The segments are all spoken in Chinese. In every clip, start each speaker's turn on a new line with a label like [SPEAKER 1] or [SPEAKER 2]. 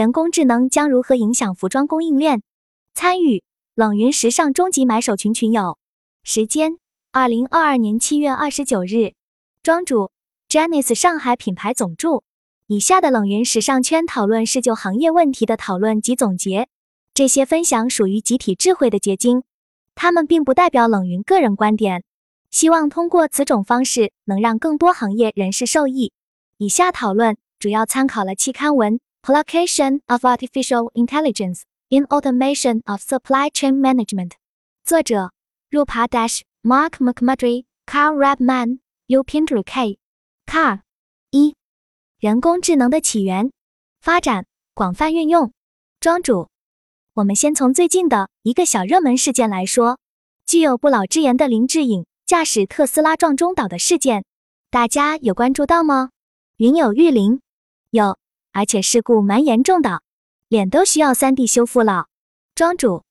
[SPEAKER 1] 人工智能将如何影响服装供应链？参与冷云时尚终极买手群群友，时间二零二二年七月二十九日，庄主 Janice 上海品牌总助。以下的冷云时尚圈讨论是就行业问题的讨论及总结，这些分享属于集体智慧的结晶，他们并不代表冷云个人观点。希望通过此种方式能让更多行业人士受益。以下讨论主要参考了期刊文。Application of Artificial Intelligence in Automation of Supply Chain Management，作者：Rupa Dash、Mark McMurtry、Carl Rabman, Yupinder K。Car 一、人工智能的起源、发展、广泛运用。庄主，我们先从最近的一个小热门事件来说，具有不老之言的林志颖驾驶特斯拉撞中岛的事件，大家有关注到吗？云有玉林，有。而且事故蛮严重的，脸都需要 3D 修复了。庄主，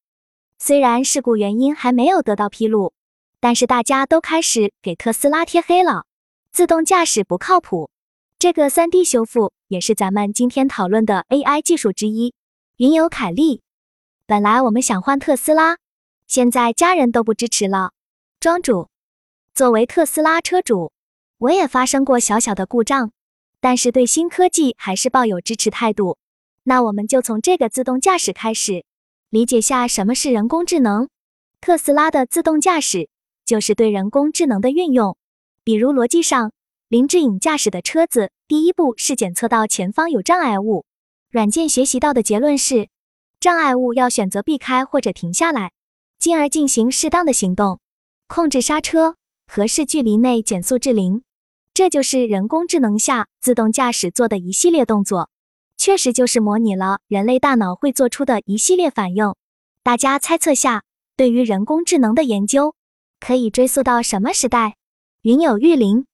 [SPEAKER 1] 虽然事故原因还没有得到披露，但是大家都开始给特斯拉贴黑了，自动驾驶不靠谱。这个 3D 修复也是咱们今天讨论的 AI 技术之一。云友凯利，本来我们想换特斯拉，现在家人都不支持了。庄主，作为特斯拉车主，我也发生过小小的故障。但是对新科技还是抱有支持态度。那我们就从这个自动驾驶开始，理解下什么是人工智能。特斯拉的自动驾驶就是对人工智能的运用。比如逻辑上，林志颖驾驶的车子第一步是检测到前方有障碍物，软件学习到的结论是，障碍物要选择避开或者停下来，进而进行适当的行动，控制刹车，合适距离内减速至零。这就是人工智能下自动驾驶做的一系列动作，确实就是模拟了人类大脑会做出的一系列反应。大家猜测下，对于人工智能的研究可以追溯到什么时代？云有玉林，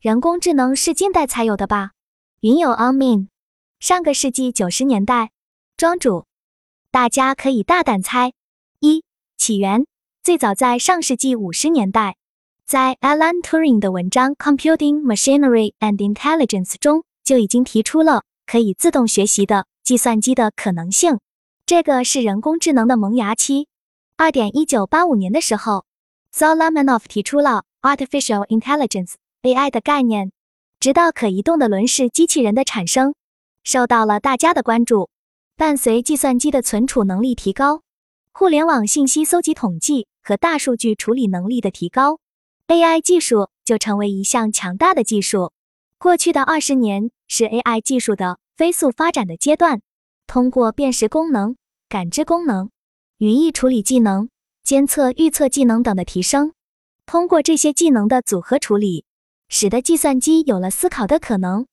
[SPEAKER 1] 人工智能是近代才有的吧？云有 Amin，上个世纪九十年代。庄主，大家可以大胆猜。一起源最早在上世纪五十年代。在 Alan Turing 的文章《Computing Machinery and Intelligence》中，就已经提出了可以自动学习的计算机的可能性。这个是人工智能的萌芽期。二点一九八五年的时候，Solomonoff 提出了 Artificial Intelligence AI 的概念。直到可移动的轮式机器人的产生，受到了大家的关注。伴随计算机的存储能力提高，互联网信息搜集统计和大数据处理能力的提高。AI 技术就成为一项强大的技术。过去的二十年是 AI 技术的飞速发展的阶段。通过辨识功能、感知功能、语义处理技能、监测预测技能等的提升，通过这些技能的组合处理，使得计算机有了思考的可能。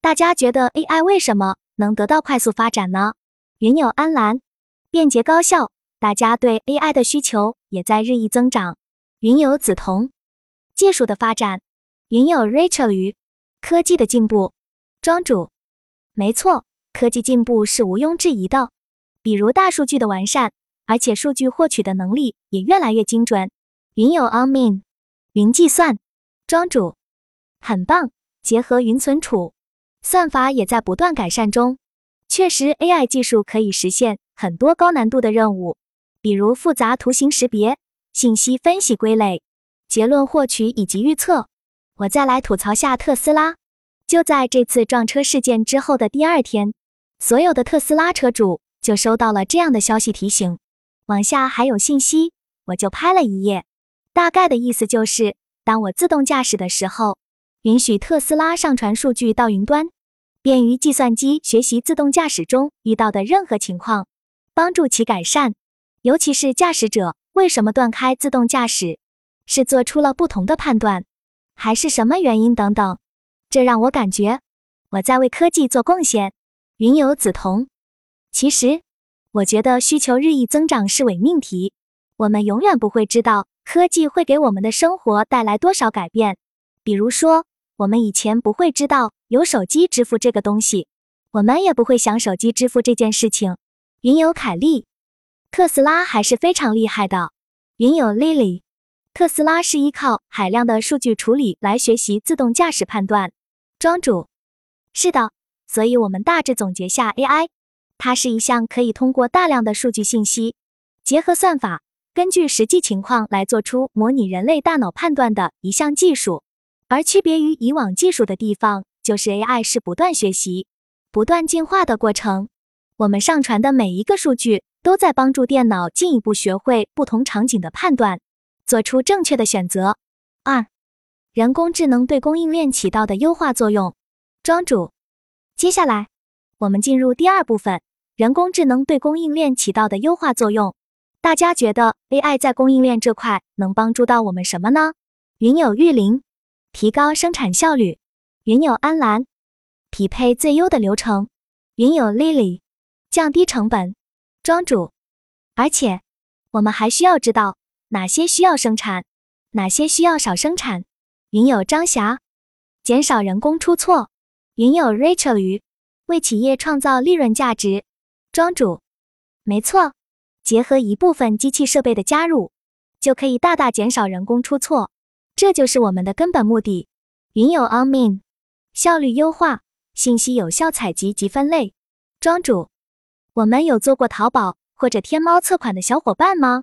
[SPEAKER 1] 大家觉得 AI 为什么能得到快速发展呢？云有安澜，便捷高效，大家对 AI 的需求也在日益增长。云有梓潼。技术的发展，云有 Rachel 鱼，科技的进步，庄主，没错，科技进步是毋庸置疑的。比如大数据的完善，而且数据获取的能力也越来越精准。云有 Amin，云计算，庄主，很棒。结合云存储，算法也在不断改善中。确实，AI 技术可以实现很多高难度的任务，比如复杂图形识别、信息分析、归类。结论获取以及预测。我再来吐槽下特斯拉。就在这次撞车事件之后的第二天，所有的特斯拉车主就收到了这样的消息提醒。往下还有信息，我就拍了一页。大概的意思就是，当我自动驾驶的时候，允许特斯拉上传数据到云端，便于计算机学习自动驾驶中遇到的任何情况，帮助其改善。尤其是驾驶者为什么断开自动驾驶？是做出了不同的判断，还是什么原因等等？这让我感觉我在为科技做贡献。云有梓潼，其实我觉得需求日益增长是伪命题。我们永远不会知道科技会给我们的生活带来多少改变。比如说，我们以前不会知道有手机支付这个东西，我们也不会想手机支付这件事情。云有凯利，特斯拉还是非常厉害的。云有 Lily。特斯拉是依靠海量的数据处理来学习自动驾驶判断。庄主，是的，所以我们大致总结下 AI 它是一项可以通过大量的数据信息，结合算法，根据实际情况来做出模拟人类大脑判断的一项技术。而区别于以往技术的地方，就是 AI 是不断学习、不断进化的过程。我们上传的每一个数据都在帮助电脑进一步学会不同场景的判断，做出正确的选择。二、人工智能对供应链起到的优化作用。庄主，接下来我们进入第二部分：人工智能对供应链起到的优化作用。大家觉得 AI 在供应链这块能帮助到我们什么呢？云有玉林。提高生产效率，云有安澜；匹配最优的流程，云有 Lily；降低成本，庄主。而且，我们还需要知道哪些需要生产，哪些需要少生产。云有张霞；减少人工出错，云有 Rachel 鱼；为企业创造利润价值，庄主。没错，结合一部分机器设备的加入，就可以大大减少人工出错。这就是我们的根本目的。云有 o n m i n 效率优化，信息有效采集及分类。庄主，我们有做过淘宝或者天猫测款的小伙伴吗？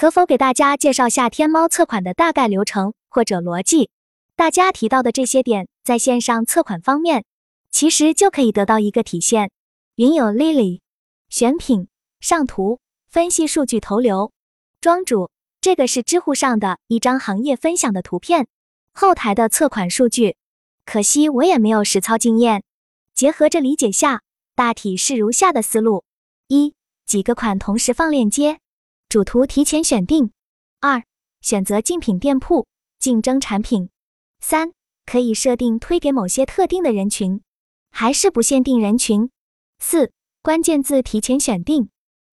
[SPEAKER 1] 可否给大家介绍下天猫测款的大概流程或者逻辑？大家提到的这些点，在线上测款方面，其实就可以得到一个体现。云有 Lily，选品、上图、分析数据、投流。庄主。这个是知乎上的一张行业分享的图片，后台的测款数据。可惜我也没有实操经验，结合着理解下，大体是如下的思路：一、几个款同时放链接，主图提前选定；二、选择竞品店铺，竞争产品；三、可以设定推给某些特定的人群，还是不限定人群；四、关键字提前选定；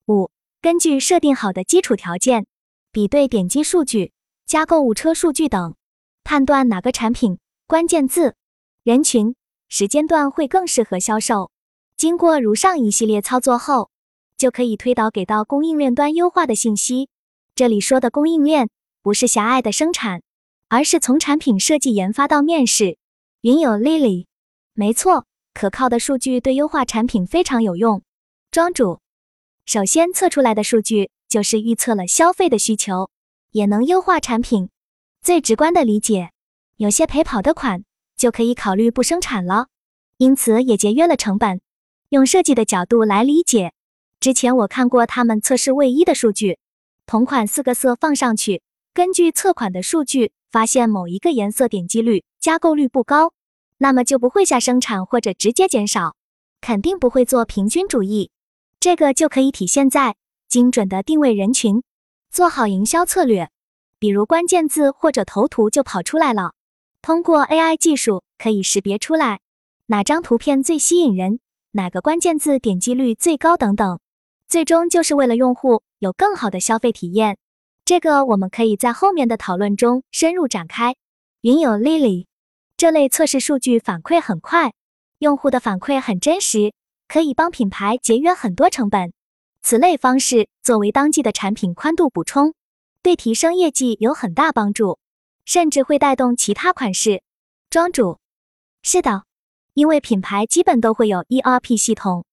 [SPEAKER 1] 五、根据设定好的基础条件。比对点击数据、加购物车数据等，判断哪个产品、关键字、人群、时间段会更适合销售。经过如上一系列操作后，就可以推导给到供应链端优化的信息。这里说的供应链不是狭隘的生产，而是从产品设计研发到面试。云有 Lily，没错，可靠的数据对优化产品非常有用。庄主，首先测出来的数据。就是预测了消费的需求，也能优化产品。最直观的理解，有些陪跑的款就可以考虑不生产了，因此也节约了成本。用设计的角度来理解，之前我看过他们测试卫衣的数据，同款四个色放上去，根据测款的数据发现某一个颜色点击率、加购率不高，那么就不会下生产或者直接减少，肯定不会做平均主义。这个就可以体现在。精准的定位人群，做好营销策略，比如关键字或者头图就跑出来了。通过 AI 技术可以识别出来哪张图片最吸引人，哪个关键字点击率最高等等。最终就是为了用户有更好的消费体验。这个我们可以在后面的讨论中深入展开。云有 Lily，这类测试数据反馈很快，用户的反馈很真实，可以帮品牌节约很多成本。此类方式作为当季的产品宽度补充，对提升业绩有很大帮助，甚至会带动其他款式。庄主，是的，因为品牌基本都会有 ERP 系统，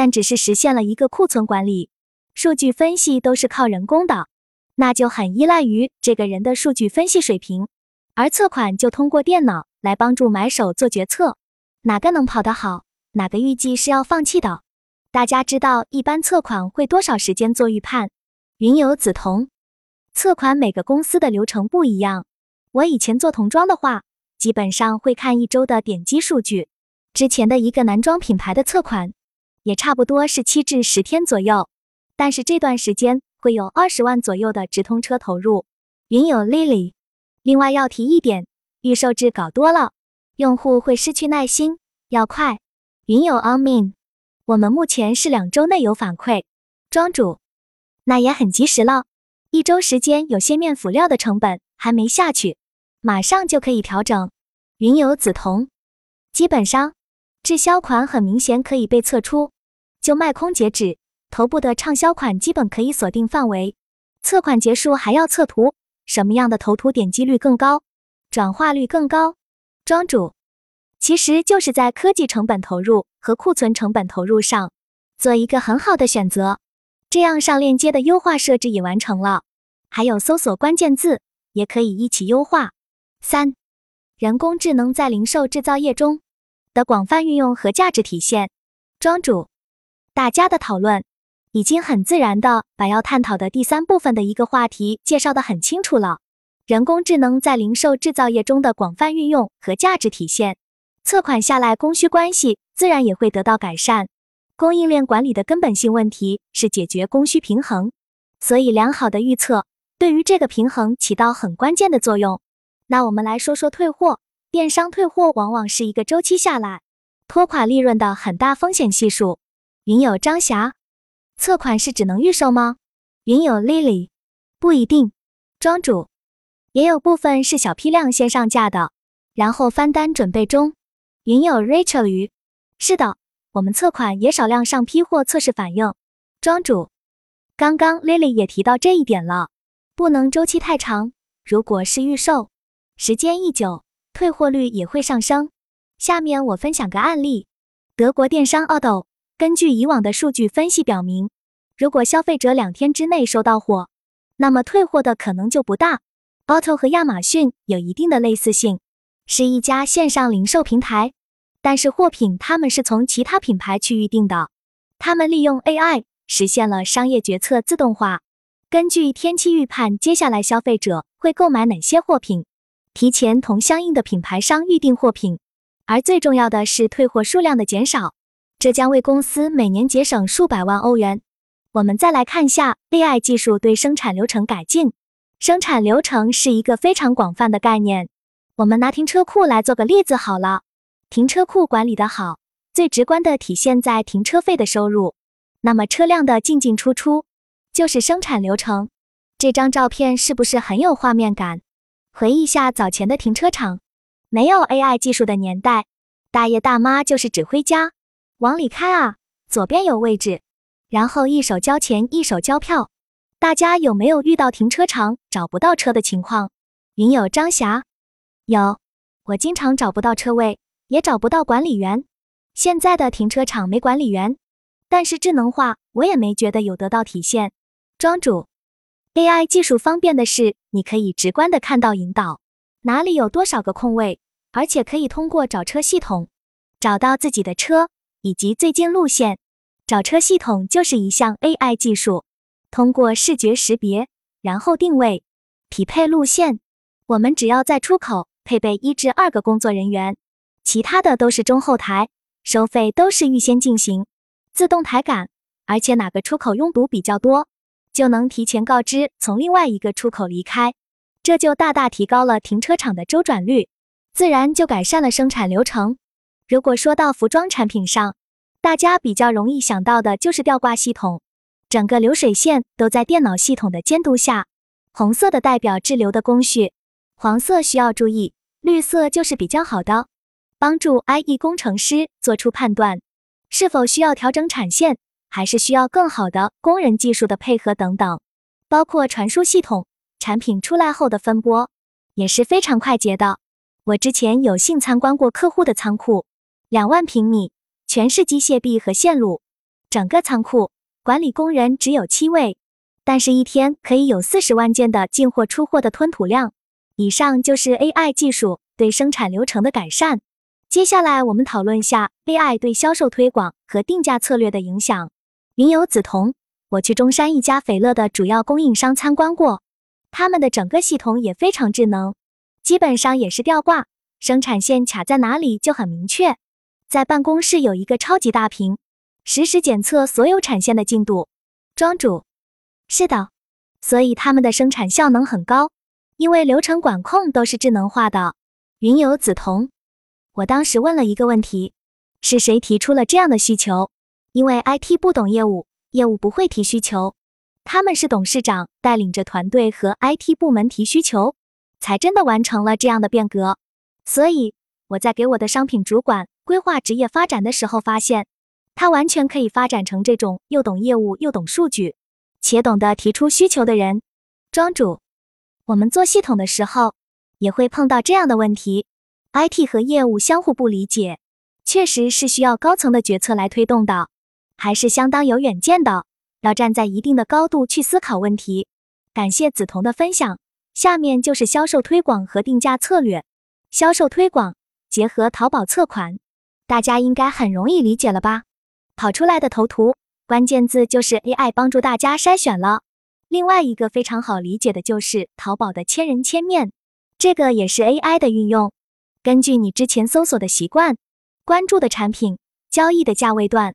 [SPEAKER 1] 但只是实现了一个库存管理，数据分析都是靠人工的，那就很依赖于这个人的数据分析水平。而测款就通过电脑来帮助买手做决策，哪个能跑得好，哪个预计是要放弃的。大家知道一般测款会多少时间做预判？云有梓潼，测款每个公司的流程不一样。我以前做童装的话，基本上会看一周的点击数据。之前的一个男装品牌的测款，也差不多是七至十天左右。但是这段时间会有二十万左右的直通车投入。云有 Lily，另外要提一点，预售制搞多了，用户会失去耐心，要快。云有 a m i n 我们目前是两周内有反馈，庄主，那也很及时了。一周时间，有些面辅料的成本还没下去，马上就可以调整。云有梓潼，基本上滞销款很明显可以被测出，就卖空截止。头部的畅销款基本可以锁定范围，测款结束还要测图，什么样的头图点击率更高，转化率更高？庄主。其实就是在科技成本投入和库存成本投入上做一个很好的选择。这样上链接的优化设置也完成了，还有搜索关键字也可以一起优化。三、人工智能在零售制造业中的广泛运用和价值体现。庄主，大家的讨论已经很自然的把要探讨的第三部分的一个话题介绍的很清楚了。人工智能在零售制造业中的广泛运用和价值体现，测款下来供需关系自然也会得到改善。供应链管理的根本性问题是解决供需平衡，所以良好的预测对于这个平衡起到很关键的作用。那我们来说说退货，电商退货往往是一个周期下来拖垮利润的很大风险系数。云友张霞，测款是只能预售吗？云友 Lily，不一定，庄主。也有部分是小批量先上架的，然后翻单准备中。云友 Rachel 鱼，是的，我们测款也少量上批货测试反应。庄主，刚刚 Lily 也提到这一点了，不能周期太长。如果是预售，时间一久，退货率也会上升。下面我分享个案例：德国电商 Auto 根据以往的数据分析表明，如果消费者两天之内收到货，那么退货的可能就不大。Auto 和亚马逊有一定的类似性，是一家线上零售平台，但是货品他们是从其他品牌去预定的。他们利用 AI 实现了商业决策自动化，根据天气预判，接下来消费者会购买哪些货品，提前同相应的品牌商预定货品。而最重要的是退货数量的减少，这将为公司每年节省数百万欧元。我们再来看一下 AI 技术对生产流程改进。生产流程是一个非常广泛的概念。我们拿停车库来做个例子好了。停车库管理的好，最直观的体现在停车费的收入。那么车辆的进进出出就是生产流程。这张照片是不是很有画面感？回忆一下早前的停车场，没有 AI 技术的年代，大爷大妈就是指挥家，往里开啊，左边有位置，然后一手交钱一手交票。大家有没有遇到停车场找不到车的情况？云友张霞有，我经常找不到车位，也找不到管理员。现在的停车场没管理员，但是智能化我也没觉得有得到体现。庄主，AI 技术方便的是，你可以直观的看到引导哪里有多少个空位，而且可以通过找车系统找到自己的车以及最近路线。找车系统就是一项 AI 技术。通过视觉识别，然后定位、匹配路线。我们只要在出口配备一至二个工作人员，其他的都是中后台，收费都是预先进行，自动抬杆。而且哪个出口拥堵比较多，就能提前告知从另外一个出口离开，这就大大提高了停车场的周转率，自然就改善了生产流程。如果说到服装产品上，大家比较容易想到的就是吊挂系统。整个流水线都在电脑系统的监督下，红色的代表滞留的工序，黄色需要注意，绿色就是比较好的，帮助 IE 工程师做出判断，是否需要调整产线，还是需要更好的工人技术的配合等等。包括传输系统，产品出来后的分拨也是非常快捷的。我之前有幸参观过客户的仓库，两万平米，全是机械臂和线路，整个仓库。管理工人只有七位，但是一天可以有四十万件的进货出货的吞吐量。以上就是 AI 技术对生产流程的改善。接下来我们讨论下 AI 对销售推广和定价策略的影响。云友梓潼，我去中山一家斐乐的主要供应商参观过，他们的整个系统也非常智能，基本上也是吊挂，生产线卡在哪里就很明确。在办公室有一个超级大屏。实时检测所有产线的进度，庄主，是的，所以他们的生产效能很高，因为流程管控都是智能化的。云游梓潼，我当时问了一个问题，是谁提出了这样的需求？因为 IT 不懂业务，业务不会提需求，他们是董事长带领着团队和 IT 部门提需求，才真的完成了这样的变革。所以我在给我的商品主管规划职业发展的时候发现。他完全可以发展成这种又懂业务又懂数据，且懂得提出需求的人。庄主，我们做系统的时候也会碰到这样的问题：IT 和业务相互不理解，确实是需要高层的决策来推动的。还是相当有远见的，要站在一定的高度去思考问题。感谢梓潼的分享，下面就是销售推广和定价策略。销售推广结合淘宝测款，大家应该很容易理解了吧？跑出来的头图关键字就是 AI 帮助大家筛选了。另外一个非常好理解的就是淘宝的千人千面，这个也是 AI 的运用，根据你之前搜索的习惯。关注的产品、交易的价位段、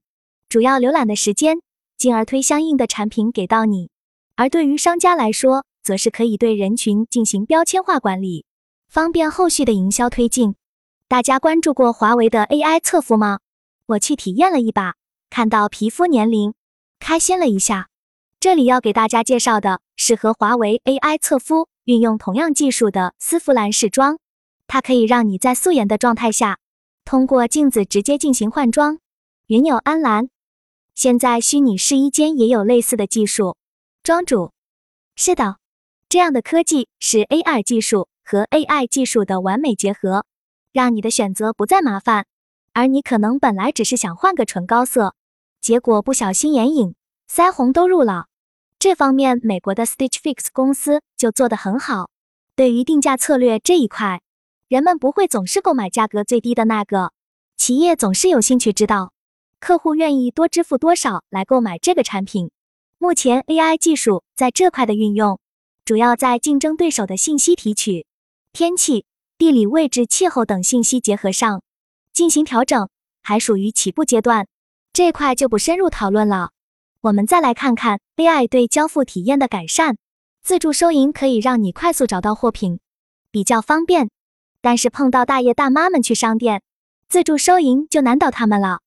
[SPEAKER 1] 主要浏览的时间，进而推相应的产品给到你。而对于商家来说，则是可以对人群进行标签化管理，方便后续的营销推进。大家关注过华为的 AI 测肤吗？我去体验了一把，看到皮肤年龄，开心了一下。这里要给大家介绍的是和华为 AI 测肤运用同样技术的丝芙兰试妆，它可以让你在素颜的状态下。通过镜子直接进行换装，云友安澜。现在虚拟试衣间也有类似的技术。庄主，是的，这样的科技是 AR 技术和 AI 技术的完美结合，让你的选择不再麻烦。而你可能本来只是想换个唇膏色，结果不小心眼影、腮红都入了。这方面，美国的 Stitch Fix 公司就做得很好。对于定价策略这一块。人们不会总是购买价格最低的那个，企业总是有兴趣知道客户愿意多支付多少来购买这个产品。目前 AI 技术在这块的运用，主要在竞争对手的信息提取、天气、地理位置、气候等信息结合上进行调整，还属于起步阶段，这块就不深入讨论了。我们再来看看 AI 对交付体验的改善。自助收银可以让你快速找到货品，比较方便。但是碰到大爷大妈们去商店自助收银就难倒他们了。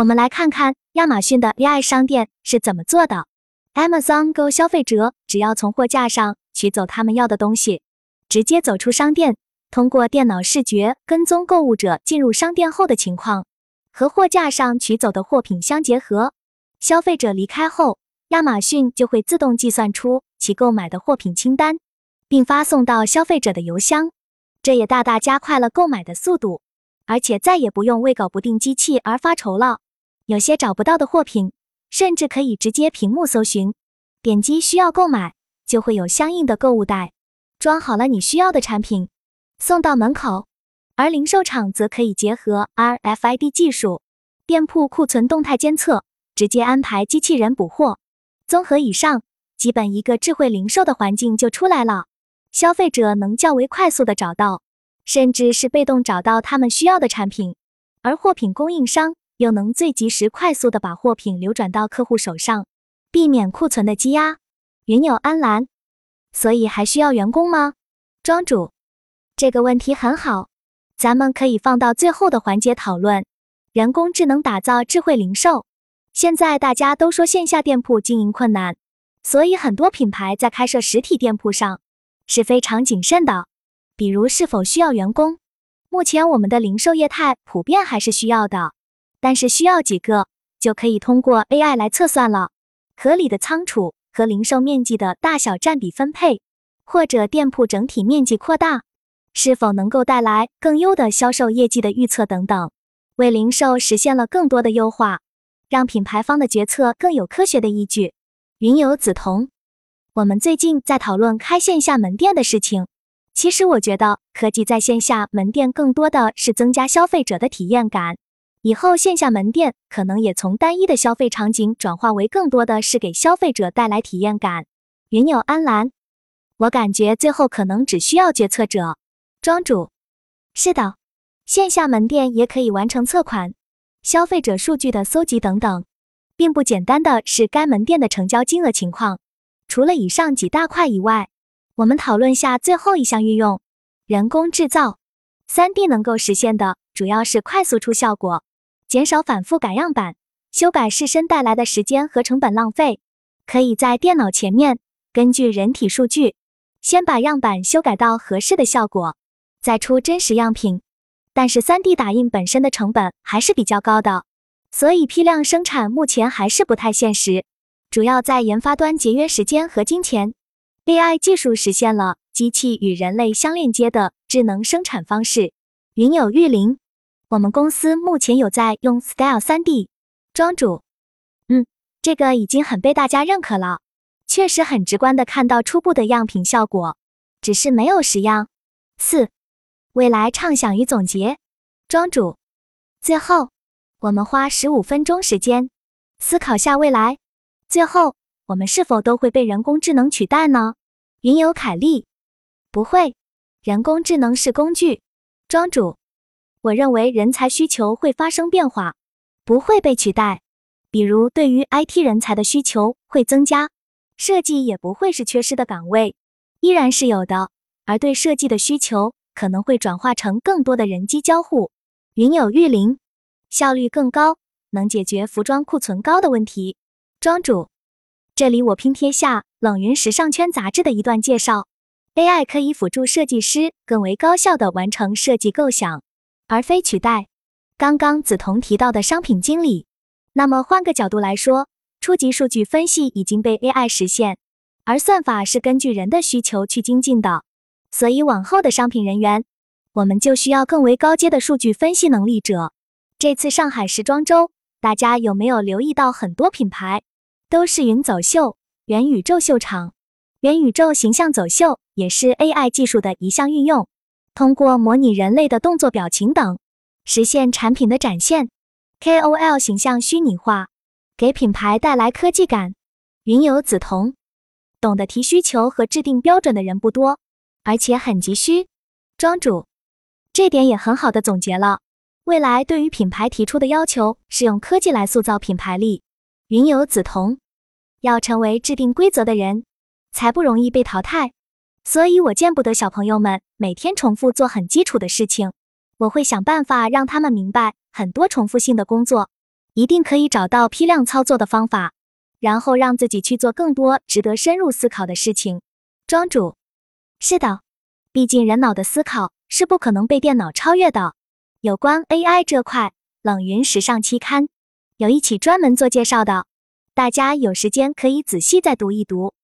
[SPEAKER 1] 我们来看看亚马逊的 AI 商店是怎么做的。Amazon Go 消费者只要从货架上取走他们要的东西，直接走出商店，通过电脑视觉跟踪购物者进入商店后的情况，和货架上取走的货品相结合。消费者离开后，亚马逊就会自动计算出其购买的货品清单，并发送到消费者的邮箱。这也大大加快了购买的速度，而且再也不用为搞不定机器而发愁了。有些找不到的货品，甚至可以直接屏幕搜寻，点击需要购买，就会有相应的购物袋装好了你需要的产品，送到门口。而零售厂则可以结合 RFID 技术，店铺库存动态监测，直接安排机器人补货。综合以上，基本一个智慧零售的环境就出来了。消费者能较为快速的找到，甚至是被动找到他们需要的产品，而货品供应商又能最及时、快速的把货品流转到客户手上，避免库存的积压。云友安澜，所以还需要员工吗？庄主，这个问题很好，咱们可以放到最后的环节讨论。人工智能打造智慧零售，现在大家都说线下店铺经营困难，所以很多品牌在开设实体店铺上。是非常谨慎的，比如是否需要员工。目前我们的零售业态普遍还是需要的，但是需要几个就可以通过 AI 来测算了。合理的仓储和零售面积的大小占比分配，或者店铺整体面积扩大，是否能够带来更优的销售业绩的预测等等，为零售实现了更多的优化，让品牌方的决策更有科学的依据。云游梓潼。我们最近在讨论开线下门店的事情。其实我觉得科技在线下门店更多的是增加消费者的体验感。以后线下门店可能也从单一的消费场景转化为更多的是给消费者带来体验感。云友安澜，我感觉最后可能只需要决策者。庄主，是的，线下门店也可以完成测款、消费者数据的搜集等等，并不简单的是该门店的成交金额情况。除了以上几大块以外，我们讨论下最后一项运用：人工制造。三 D 能够实现的主要是快速出效果，减少反复改样板、修改试身带来的时间和成本浪费。可以在电脑前面根据人体数据，先把样板修改到合适的效果，再出真实样品。但是三 D 打印本身的成本还是比较高的，所以批量生产目前还是不太现实。主要在研发端节约时间和金钱，AI 技术实现了机器与人类相链接的智能生产方式。云有玉林，我们公司目前有在用 Style 3D。庄主，嗯这个已经很被大家认可了，确实很直观的看到初步的样品效果，只是没有实样。四、未来畅想与总结。庄主，最后我们花十五分钟时间思考下未来。最后，我们是否都会被人工智能取代呢？云游凯利，不会，人工智能是工具。庄主，我认为人才需求会发生变化，不会被取代。比如，对于 IT 人才的需求会增加，设计也不会是缺失的岗位，依然是有的。而对设计的需求可能会转化成更多的人机交互。云有玉林，效率更高，能解决服装库存高的问题。庄主，这里我拼贴下冷云时尚圈杂志的一段介绍：AI 可以辅助设计师更为高效地完成设计构想，而非取代。刚刚梓潼提到的商品经理。那么换个角度来说，初级数据分析已经被 AI 实现，而算法是根据人的需求去精进的。所以往后的商品人员，我们就需要更为高阶的数据分析能力者。这次上海时装周，大家有没有留意到很多品牌都是云走秀、元宇宙秀场？元宇宙形象走秀也是 AI 技术的一项运用，通过模拟人类的动作、表情等，实现产品的展现。KOL 形象虚拟化，给品牌带来科技感。云游梓潼，懂得提需求和制定标准的人不多，而且很急需。庄主，这点也很好的总结了。未来对于品牌提出的要求是用科技来塑造品牌力。云游梓潼，要成为制定规则的人，才不容易被淘汰。所以我见不得小朋友们每天重复做很基础的事情。我会想办法让他们明白，很多重复性的工作，一定可以找到批量操作的方法，然后让自己去做更多值得深入思考的事情。庄主，是的，毕竟人脑的思考是不可能被电脑超越的。有关 AI 这块，冷云时尚期刊有一起专门做介绍的，大家有时间可以仔细再读一读。